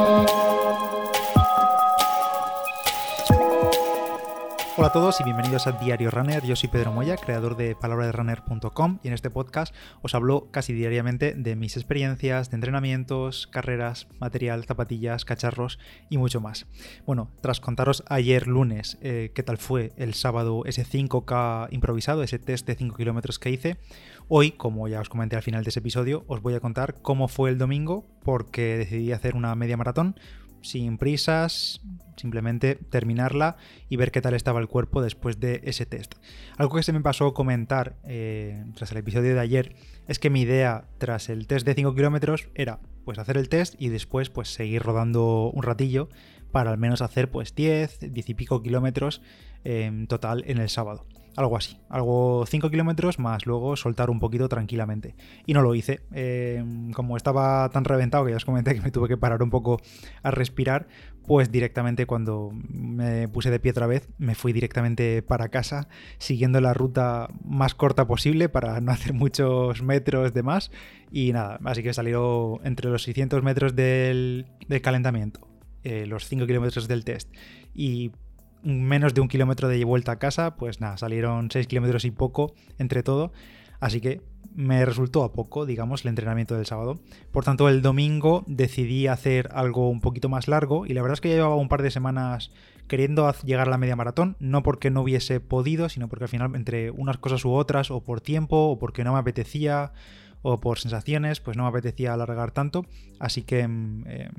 Música Hola a todos y bienvenidos a Diario Runner. Yo soy Pedro Moya, creador de palabraderunner.com y en este podcast os hablo casi diariamente de mis experiencias, de entrenamientos, carreras, material, zapatillas, cacharros y mucho más. Bueno, tras contaros ayer lunes eh, qué tal fue el sábado ese 5K improvisado, ese test de 5 kilómetros que hice, hoy, como ya os comenté al final de ese episodio, os voy a contar cómo fue el domingo porque decidí hacer una media maratón sin prisas, simplemente terminarla y ver qué tal estaba el cuerpo después de ese test. Algo que se me pasó comentar eh, tras el episodio de ayer es que mi idea tras el test de 5 kilómetros era pues hacer el test y después pues seguir rodando un ratillo para al menos hacer pues 10, 10 y pico kilómetros en total en el sábado. Algo así, algo 5 kilómetros más luego soltar un poquito tranquilamente. Y no lo hice. Eh, como estaba tan reventado que ya os comenté que me tuve que parar un poco a respirar, pues directamente cuando me puse de pie otra vez, me fui directamente para casa, siguiendo la ruta más corta posible para no hacer muchos metros de más. Y nada, así que salió entre los 600 metros del, calentamiento, eh, los 5 kilómetros del test y menos de un kilómetro de vuelta a casa, pues nada, salieron 6 kilómetros y poco entre todo. Así que me resultó a poco, digamos, el entrenamiento del sábado. Por tanto, el domingo decidí hacer algo un poquito más largo y la verdad es que ya llevaba un par de semanas queriendo llegar a la media maratón, no porque no hubiese podido, sino porque al final entre unas cosas u otras, o por tiempo, o porque no me apetecía, o por sensaciones, pues no me apetecía alargar tanto, así que mm, eh,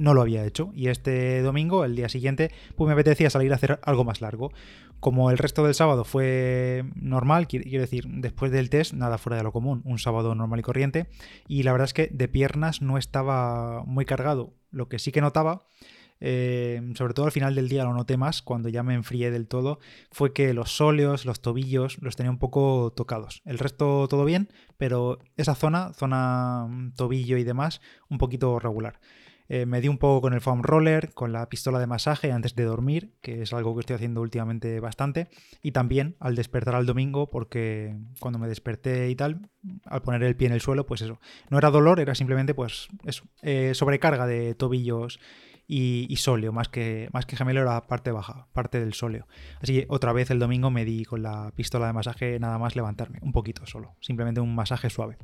no lo había hecho. Y este domingo, el día siguiente, pues me apetecía salir a hacer algo más largo. Como el resto del sábado fue normal, quiero decir, después del test, nada fuera de lo común, un sábado normal y corriente. Y la verdad es que de piernas no estaba muy cargado. Lo que sí que notaba eh, sobre todo al final del día lo noté más, cuando ya me enfrié del todo, fue que los sóleos, los tobillos, los tenía un poco tocados. El resto todo bien, pero esa zona, zona mm, tobillo y demás, un poquito regular. Eh, me di un poco con el foam roller, con la pistola de masaje antes de dormir, que es algo que estoy haciendo últimamente bastante. Y también al despertar al domingo, porque cuando me desperté y tal, al poner el pie en el suelo, pues eso. No era dolor, era simplemente pues eso, eh, sobrecarga de tobillos y, sóleo, más que, más que gemelo era parte baja, parte del sóleo. Así que otra vez el domingo me di con la pistola de masaje nada más levantarme, un poquito solo, simplemente un masaje suave.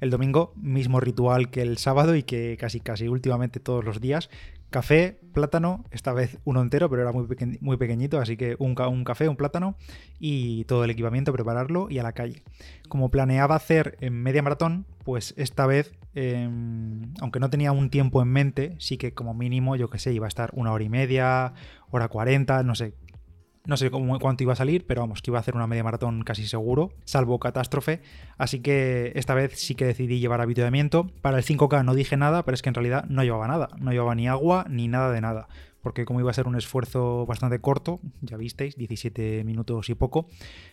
El domingo, mismo ritual que el sábado y que casi casi últimamente todos los días, Café, plátano, esta vez uno entero, pero era muy, muy pequeñito, así que un, un, café, un plátano y todo el equipamiento, prepararlo y a la calle. Como planeaba hacer en media maratón, pues esta vez, em, aunque no tenía un tiempo en mente, sí que como mínimo, yo que sé, iba a estar una hora y media, hora cuarenta, no sé, no sé cuánto iba a salir, pero vamos, que iba a hacer una media maratón casi seguro, salvo catástrofe. Así que esta vez sí que decidí llevar avituallamiento. Para el 5K no dije nada, pero es que en realidad no llevaba nada. No llevaba ni agua ni nada de nada. Porque como iba a ser un esfuerzo bastante corto, ya visteis, 17 minutos y poco,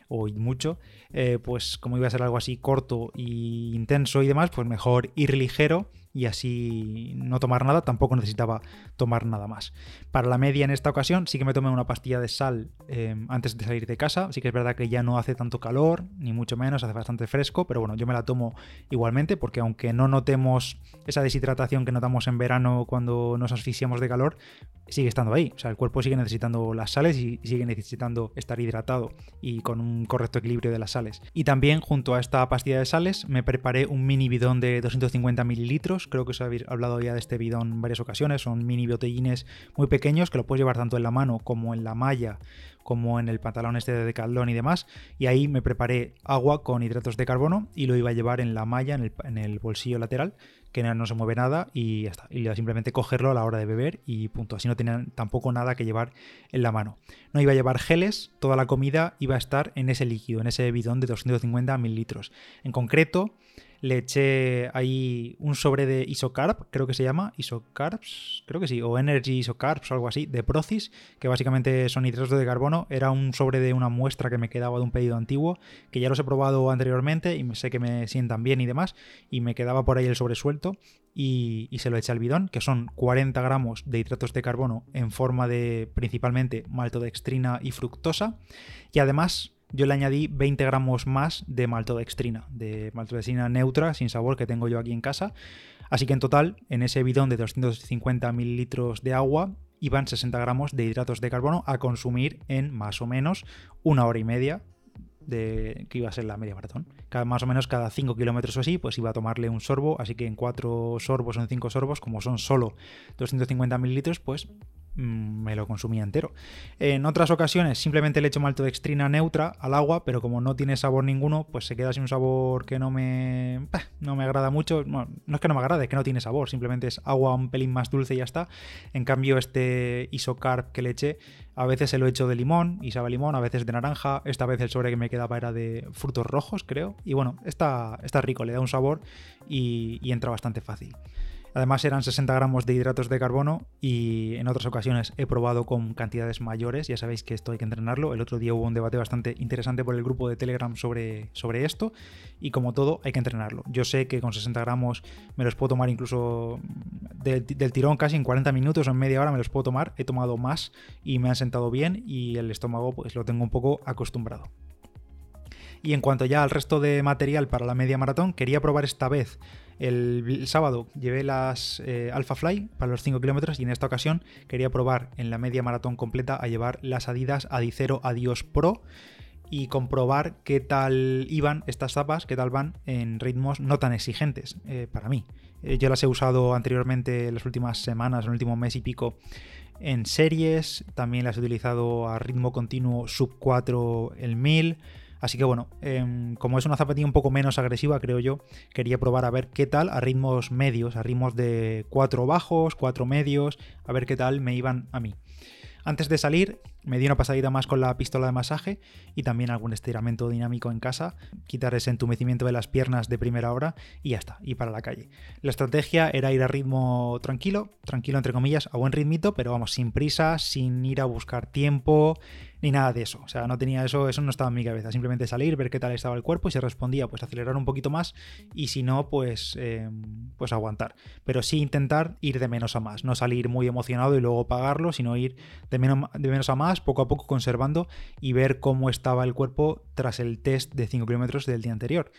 o mucho, eh, pues como iba a ser algo así corto e intenso y demás, pues mejor ir ligero y así no tomar nada, tampoco necesitaba tomar nada más. Para la media en esta ocasión sí que me tomé una pastilla de sal em, antes de salir de casa, sí que es verdad que ya no hace tanto calor, ni mucho menos, hace bastante fresco, pero bueno, yo me la tomo igualmente porque aunque no notemos esa deshidratación que notamos en verano cuando nos asfixiamos de calor, sigue estando ahí, o sea, el cuerpo sigue necesitando las sales y sigue necesitando estar hidratado y con un correcto equilibrio de las sales. Y también junto a esta pastilla de sales me preparé un mini bidón de 250 mililitros. Creo que os habéis hablado ya de este bidón en varias ocasiones, son mini botellines muy pequeños que lo puedes llevar tanto en la mano como en la malla, como en el pantalón este de Decathlon y demás, y ahí me preparé agua con hidratos de carbono y lo iba a llevar en la malla, en el, bolsillo lateral, que no, se mueve nada y ya está, y simplemente cogerlo a la hora de beber y punto, así no tenía tampoco nada que llevar en la mano. No iba a llevar geles, toda la comida iba a estar en ese líquido, en ese bidón de 250 mililitros. En concreto, le eché ahí un sobre de isocarb, creo que se llama, isocarbs, creo que sí, o energy isocarbs o algo así, de Procis, que básicamente son hidratos de carbono. Era un sobre de una muestra que me quedaba de un pedido antiguo, que ya los he probado anteriormente y sé que me sientan bien y demás, y me quedaba por ahí el sobre suelto y, y se lo eché al bidón, que son 40 gramos de hidratos de carbono en forma de principalmente maltodextrina y fructosa, y además yo le añadí 20 gramos más de maltodextrina, de maltodextrina neutra, sin sabor, que tengo yo aquí en casa. Así que en total, en ese bidón de 250 mililitros de agua, iban 60 gramos de hidratos de carbono a consumir en más o menos una hora y media de que iba a ser la media maratón. Cada, más o menos cada 5 kilómetros o así, pues iba a tomarle un sorbo, así que en 4 sorbos o en 5 sorbos, como son solo 250 mililitros, pues me lo consumía entero. En otras ocasiones simplemente le echo maltodextrina neutra al agua, pero como no tiene sabor ninguno, pues se queda sin un sabor que no me, no me agrada mucho. no es que no me agrade, es que no tiene sabor, simplemente es agua un pelín más dulce y ya está. En cambio, este isocarb que le eché, a veces se lo hecho de limón y sabe limón, a veces de naranja. Esta vez el sobre que me quedaba era de frutos rojos, creo. Y bueno, está, está rico, le da un sabor y entra bastante fácil. Además eran 60 gramos de hidratos de carbono y en otras ocasiones he probado con cantidades mayores, ya sabéis que esto hay que entrenarlo. El otro día hubo un debate bastante interesante por el grupo de Telegram sobre, sobre esto y como todo hay que entrenarlo. Yo sé que con 60 gramos me los puedo tomar incluso del, tirón casi en 40 minutos o en media hora me los puedo tomar. He tomado más y me han sentado bien y el estómago pues lo tengo un poco acostumbrado. Y en cuanto ya al resto de material para la media maratón, quería probar esta vez el, sábado llevé las eh, Alpha Fly para los 5 kilómetros y en esta ocasión quería probar en la media maratón completa a llevar las Adidas Adicero Adios Pro y comprobar qué tal iban estas zapas, qué tal van en ritmos no tan exigentes eh, para mí. Eh, yo las he usado anteriormente en las últimas semanas, en el último mes y pico en series, también las he utilizado a ritmo continuo sub 4 el 1000 Así que bueno, em, como es una zapatilla un poco menos agresiva, creo yo, quería probar a ver qué tal a ritmos medios, a ritmos de 4 bajos, 4 medios, a ver qué tal me iban a mí. Antes de salir, me di una pasadita más con la pistola de masaje y también algún estiramiento dinámico en casa, quitar ese entumecimiento de las piernas de primera hora y ya está, y para la calle. La estrategia era ir a ritmo tranquilo, tranquilo entre comillas, a buen ritmito, pero vamos, sin prisa, sin ir a buscar tiempo, ni nada de eso. O sea, no tenía eso, eso no estaba en mi cabeza. Simplemente salir, ver qué tal estaba el cuerpo y se respondía, pues acelerar un poquito más y si no, pues, em, pues aguantar. Pero sí intentar ir de menos a más, no salir muy emocionado y luego pagarlo, sino ir de menos, de menos a más, poco a poco conservando y ver cómo estaba el cuerpo tras el test de 5 kilómetros del día anterior.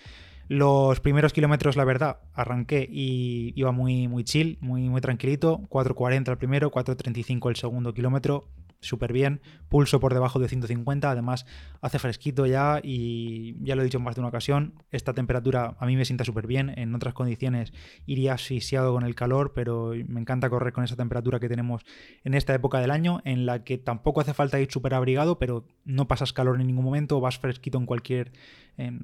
Los primeros kilómetros, la verdad, arranqué y iba muy, muy chill, muy, muy tranquilito. 4.40 el primero, 4.35 el segundo kilómetro súper bien, pulso por debajo de 150, además hace fresquito ya y ya lo he dicho en más de una ocasión, esta temperatura a mí me sienta súper bien, en otras condiciones iría asfixiado con el calor, pero me encanta correr con esa temperatura que tenemos en esta época del año, en la que tampoco hace falta ir súper abrigado, pero no pasas calor en ningún momento, vas fresquito en cualquier,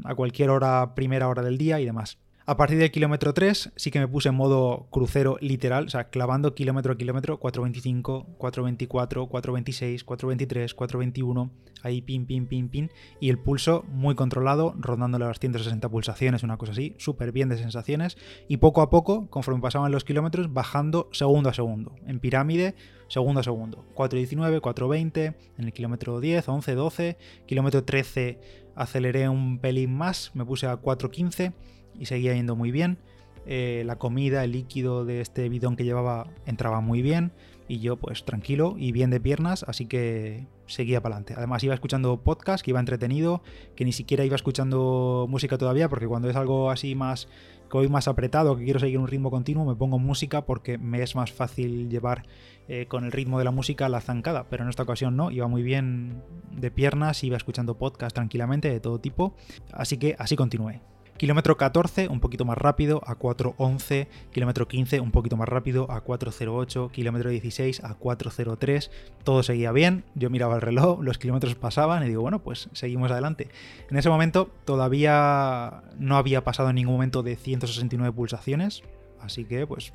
a cualquier hora, primera hora del día y demás. A partir del kilómetro 3 sí que me puse en modo crucero literal, o sea, clavando kilómetro a kilómetro, 4.25, 4.24, 4.26, 4.23, 4.21, ahí pin, pin, pin, pin, y el pulso muy controlado, rondando las 160 pulsaciones, una cosa así, súper bien de sensaciones, y poco a poco, conforme pasaban los kilómetros, bajando segundo a segundo, en pirámide, segundo a segundo, 4.19, 4.20, en el kilómetro 10, 11, 12, kilómetro 13 aceleré un pelín más, me puse a 4.15, y seguía yendo muy bien. Eh, la comida, el líquido de este bidón que llevaba entraba muy bien y yo pues tranquilo y bien de piernas, así que seguía para adelante. Además iba escuchando podcast, que iba entretenido, que ni siquiera iba escuchando música todavía, porque cuando es algo así más que voy más apretado, que quiero seguir un ritmo continuo, me pongo música porque me es más fácil llevar eh, con el ritmo de la música la zancada, pero en esta ocasión no, iba muy bien de piernas, iba escuchando podcast tranquilamente de todo tipo, así que así continué. Kilómetro 14, un poquito más rápido, a 4.11. Kilómetro 15, un poquito más rápido, a 4.08. Kilómetro 16, a 4.03. Todo seguía bien. Yo miraba el reloj, los kilómetros pasaban y digo, bueno, pues seguimos adelante. En ese momento todavía no había pasado en ningún momento de 169 pulsaciones. Así que, pues,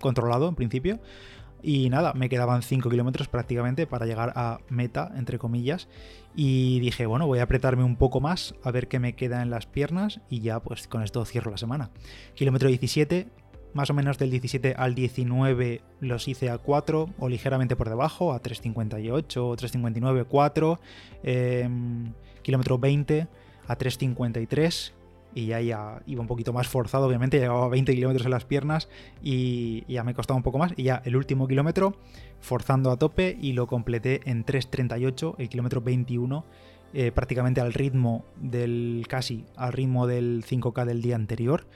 controlado en principio. Y nada, me quedaban 5 kilómetros prácticamente para llegar a meta, entre comillas. Y dije, bueno, voy a apretarme un poco más a ver qué me queda en las piernas y ya pues con esto cierro la semana. Kilómetro 17, más o menos del 17 al 19 los hice a 4 o ligeramente por debajo, a 3.58 o 3.59, 4. kilómetro 20 a 3.53 y ya, ya iba un poquito más forzado, obviamente, llevaba 20 kilómetros en las piernas y, ya me costaba un poco más. Y ya el último kilómetro, forzando a tope y lo completé en 3.38, el kilómetro 21, eh, prácticamente al ritmo del, casi al ritmo del 5K del día anterior.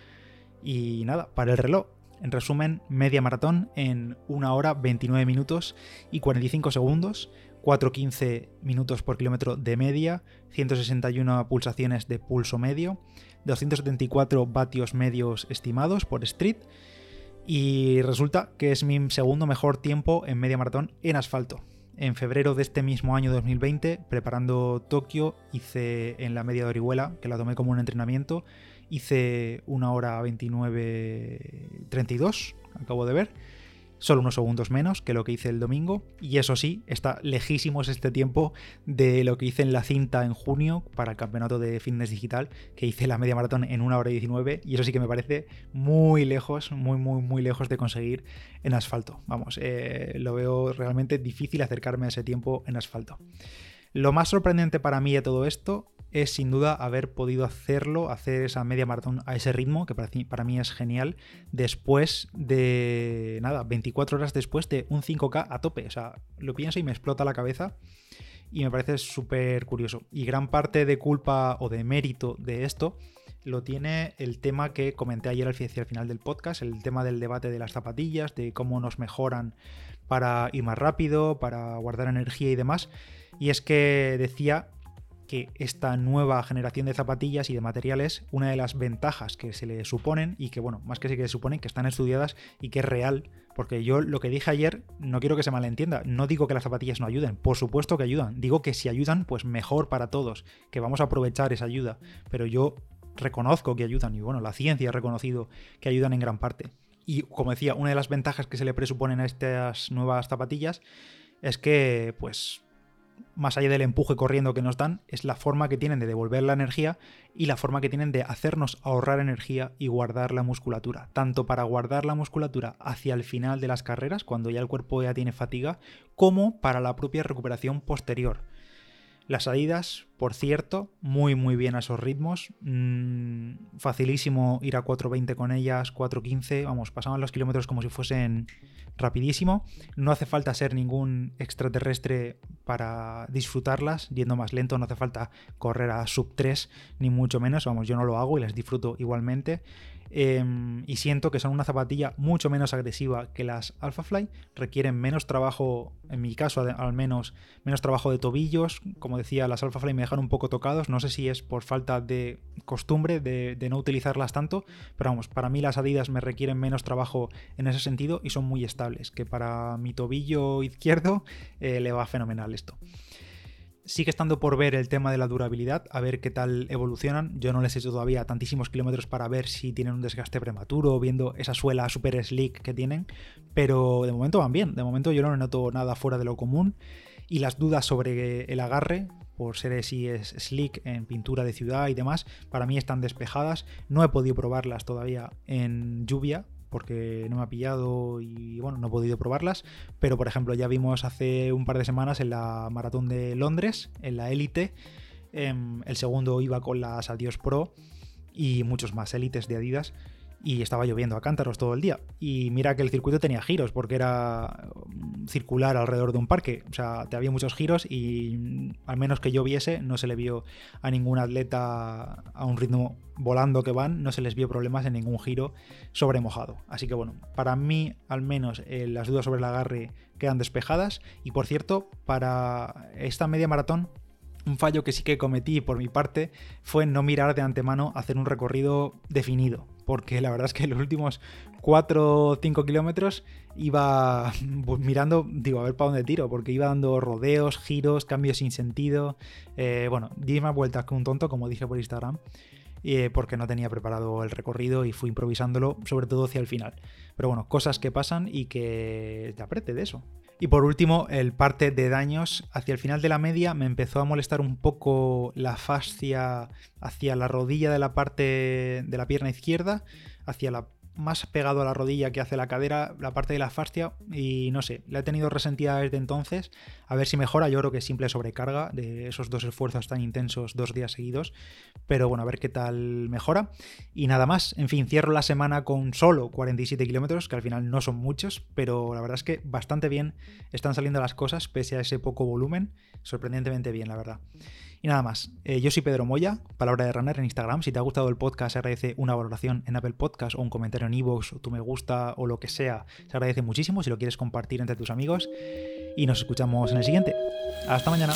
Y nada, para el reloj. En resumen, media maratón en 1 hora 29 minutos y 45 segundos, 4,15 minutos por kilómetro de media, 161 pulsaciones de pulso medio, 274 vatios medios estimados por Street y resulta que es mi segundo mejor tiempo en media maratón en asfalto. En febrero de este mismo año 2020, preparando Tokio, hice en la media de Orihuela, que la tomé como un entrenamiento, hice una hora 29.32, acabo de ver, solo unos segundos menos que lo que hice el domingo. Y eso sí, está lejísimos este tiempo de lo que hice en la cinta en junio para el campeonato de fitness digital, que hice la media maratón en una hora 19. Y eso sí que me parece muy lejos, muy, muy, muy lejos de conseguir en asfalto. Vamos, eh, lo veo realmente difícil acercarme a ese tiempo en asfalto. Lo más sorprendente para mí de todo esto es sin duda haber podido hacerlo, hacer esa media maratón a ese ritmo, que para, mí es genial, después de, nada, 24 horas después de un 5K a tope. O sea, lo pienso y me explota la cabeza y me parece súper curioso. Y gran parte de culpa o de mérito de esto lo tiene el tema que comenté ayer el final del podcast, el tema del debate de las zapatillas, de cómo nos mejoran para ir más rápido, para guardar energía y demás. Y es que decía que esta nueva generación de zapatillas y de materiales, una de las ventajas que se le suponen y que, bueno, más que se suponen, que están estudiadas y que es real, porque yo lo que dije ayer, no quiero que se malentienda, no digo que las zapatillas no ayuden, por supuesto que ayudan, digo que si ayudan, pues mejor para todos, que vamos a aprovechar esa ayuda, pero yo reconozco que ayudan y bueno, la ciencia ha reconocido que ayudan en gran parte. Y como decía, una de las ventajas que se le presuponen a estas nuevas zapatillas es que, pues, más allá del empuje corriendo que nos dan, es la forma que tienen de devolver la energía y la forma que tienen de hacernos ahorrar energía y guardar la musculatura. Tanto para guardar la musculatura hacia el final de las carreras, cuando ya el cuerpo ya tiene fatiga, como para la propia recuperación posterior. Las Adidas, por cierto, muy muy bien a esos ritmos. Mm, facilísimo ir a 4.20 con ellas, 4.15. Vamos, pasaban los kilómetros como si fuesen rapidísimo. No hace falta ser ningún extraterrestre para disfrutarlas. Yendo más lento, no hace falta correr a sub 3, ni mucho menos. Vamos, yo no lo hago y las disfruto igualmente. Em, y siento que son una zapatilla mucho menos agresiva que las Alphafly, requieren menos trabajo, en mi caso al menos, menos trabajo de tobillos, como decía, las Alphafly me dejan un poco tocados, no sé si es por falta de costumbre de, no utilizarlas tanto, pero vamos, para mí las Adidas me requieren menos trabajo en ese sentido y son muy estables, que para mi tobillo izquierdo eh, le va fenomenal esto. Sigue estando por ver el tema de la durabilidad, a ver qué tal evolucionan. Yo no les he hecho todavía tantísimos kilómetros para ver si tienen un desgaste prematuro, viendo esa suela super slick que tienen, pero de momento van bien. De momento yo no noto nada fuera de lo común y las dudas sobre el agarre, por ser si es slick en pintura de ciudad y demás, para mí están despejadas. No he podido probarlas todavía en lluvia, porque no me ha pillado y bueno, no he podido probarlas. Pero por ejemplo, ya vimos hace un par de semanas en la maratón de Londres, en la Elite, em, el segundo iba con las Adios Pro y muchos más élites de Adidas y estaba lloviendo a cántaros todo el día. Y mira que el circuito tenía giros, porque era mm, circular alrededor de un parque. O sea, te había muchos giros y mm, al menos que lloviese, no se le vio a ningún atleta a un ritmo volando que van, no se les vio problemas en ningún giro sobre mojado. Así que bueno, para mí al menos eh, las dudas sobre el agarre quedan despejadas. Y por cierto, para esta media maratón un fallo que sí que cometí por mi parte fue no mirar de antemano hacer un recorrido definido porque la verdad es que los últimos 4 o 5 kilómetros iba pues, mirando, digo, a ver para dónde tiro, porque iba dando rodeos, giros, cambios sin sentido. Eh, bueno, di más vueltas que un tonto, como dije por Instagram. Eh, porque no tenía preparado el recorrido y fui improvisándolo, sobre todo hacia el final. Pero bueno, cosas que pasan y que te aprete de eso. Y por último, el parte de daños. Hacia el final de la media me empezó a molestar un poco la fascia hacia la rodilla de la parte de la pierna izquierda, hacia la más pegado a la rodilla que hace la cadera, la parte de la fascia, y no sé, la he tenido resentida desde entonces. A ver si mejora, yo creo que simple sobrecarga de esos dos esfuerzos tan intensos dos días seguidos, pero bueno, a ver qué tal mejora. Y nada más, en fin, cierro la semana con solo 47 kilómetros, que al final no son muchos, pero la verdad es que bastante bien están saliendo las cosas, pese a ese poco volumen, sorprendentemente bien, la verdad. Y nada más, eh, yo soy Pedro Moya, Palabra de Runner en Instagram. Si te ha gustado el podcast, se agradece una valoración en Apple Podcast o un comentario en iVoox o tu me gusta o lo que sea. Se agradece muchísimo si lo quieres compartir entre tus amigos. Y nos escuchamos en el siguiente. Hasta mañana.